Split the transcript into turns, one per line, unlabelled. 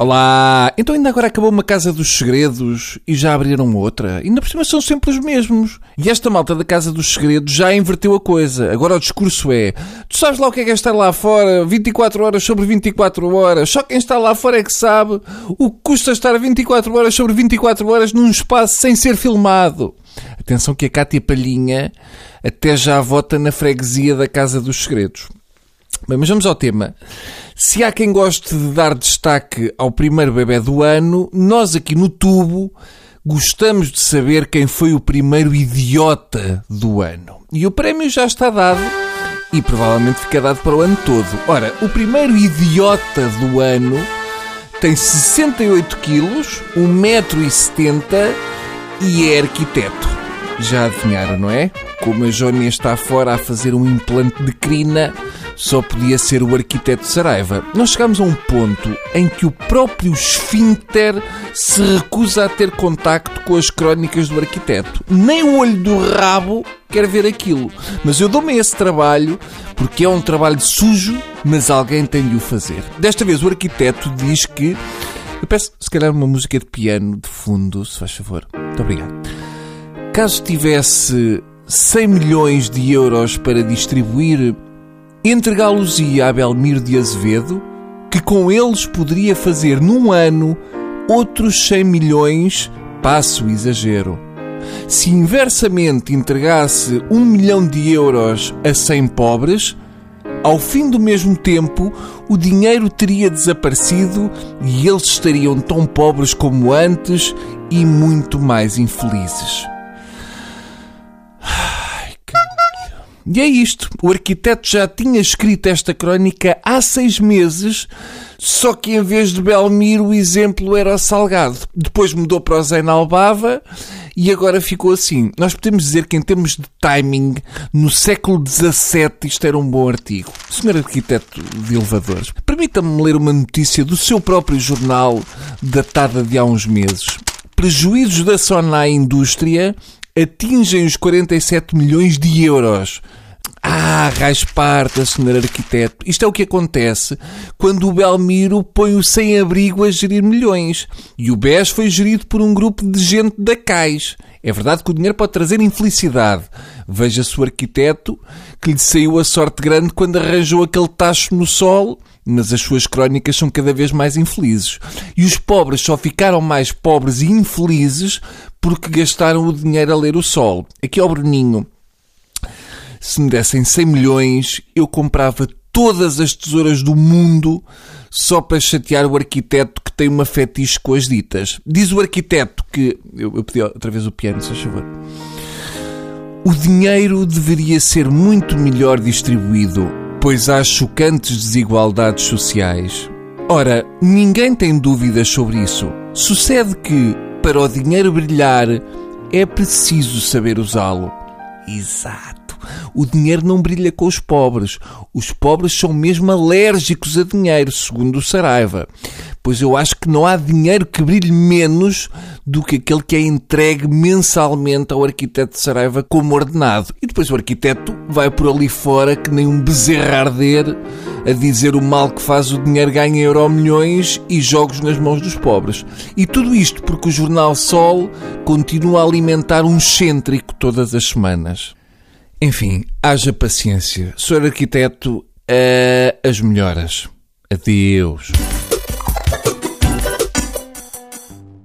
Olá! Então ainda agora acabou uma Casa dos Segredos e já abriram outra? Ainda por cima são sempre os mesmos. E esta malta da Casa dos Segredos já inverteu a coisa. Agora o discurso é: tu sabes lá o que é que é estar lá fora 24 horas sobre 24 horas? Só quem está lá fora é que sabe o que custa estar 24 horas sobre 24 horas num espaço sem ser filmado. Atenção que a Cátia Palhinha até já vota na freguesia da Casa dos Segredos. Bem, mas vamos ao tema. Se há quem goste de dar destaque ao primeiro bebê do ano, nós aqui no tubo gostamos de saber quem foi o primeiro idiota do ano. E o prémio já está dado e provavelmente fica dado para o ano todo. Ora, o primeiro idiota do ano tem 68 quilos, 1,70m e é arquiteto. Já adivinharam, não é? Como a Jónia está fora a fazer um implante de crina, só podia ser o arquiteto Saraiva. Nós chegamos a um ponto em que o próprio esfíncter se recusa a ter contacto com as crónicas do arquiteto. Nem o olho do rabo quer ver aquilo. Mas eu dou-me esse trabalho porque é um trabalho sujo, mas alguém tem de o fazer. Desta vez o arquiteto diz que. Eu peço, se calhar, uma música de piano de fundo, se faz favor. Muito obrigado. Caso tivesse 100 milhões de euros para distribuir entregá-los-ia a Belmiro de Azevedo, que com eles poderia fazer num ano outros 100 milhões, passo exagero. Se inversamente entregasse um milhão de euros a 100 pobres, ao fim do mesmo tempo o dinheiro teria desaparecido e eles estariam tão pobres como antes e muito mais infelizes. E é isto. O arquiteto já tinha escrito esta crónica há seis meses, só que em vez de Belmiro o exemplo era o Salgado. Depois mudou para o Zena Albava e agora ficou assim. Nós podemos dizer que em termos de timing, no século XVII isto era um bom artigo. Senhor arquiteto de elevadores, permita-me ler uma notícia do seu próprio jornal, datada de há uns meses. Prejuízos da Sonai Indústria atingem os 47 milhões de euros. Ah, rasparta, senhor arquiteto. Isto é o que acontece quando o Belmiro põe o sem-abrigo a gerir milhões. E o BES foi gerido por um grupo de gente da CAIS. É verdade que o dinheiro pode trazer infelicidade. Veja-se o arquiteto que lhe saiu a sorte grande quando arranjou aquele tacho no sol, mas as suas crónicas são cada vez mais infelizes. E os pobres só ficaram mais pobres e infelizes porque gastaram o dinheiro a ler o sol. Aqui ao Bruninho se me dessem 100 milhões, eu comprava todas as tesouras do mundo só para chatear o arquiteto que tem uma fetiche com as ditas. Diz o arquiteto que. Eu, eu pedi outra vez o piano, se favor. O dinheiro deveria ser muito melhor distribuído, pois há chocantes desigualdades sociais. Ora, ninguém tem dúvidas sobre isso. Sucede que, para o dinheiro brilhar, é preciso saber usá-lo. Exato o dinheiro não brilha com os pobres. Os pobres são mesmo alérgicos a dinheiro, segundo o Saraiva. Pois eu acho que não há dinheiro que brilhe menos do que aquele que é entregue mensalmente ao arquiteto de Saraiva como ordenado. E depois o arquiteto vai por ali fora que nem um bezerro arder a dizer o mal que faz o dinheiro ganha euro milhões e jogos nas mãos dos pobres. E tudo isto porque o jornal Sol continua a alimentar um excêntrico todas as semanas. Enfim, haja paciência. Senhor arquiteto, uh, as melhoras. Adeus.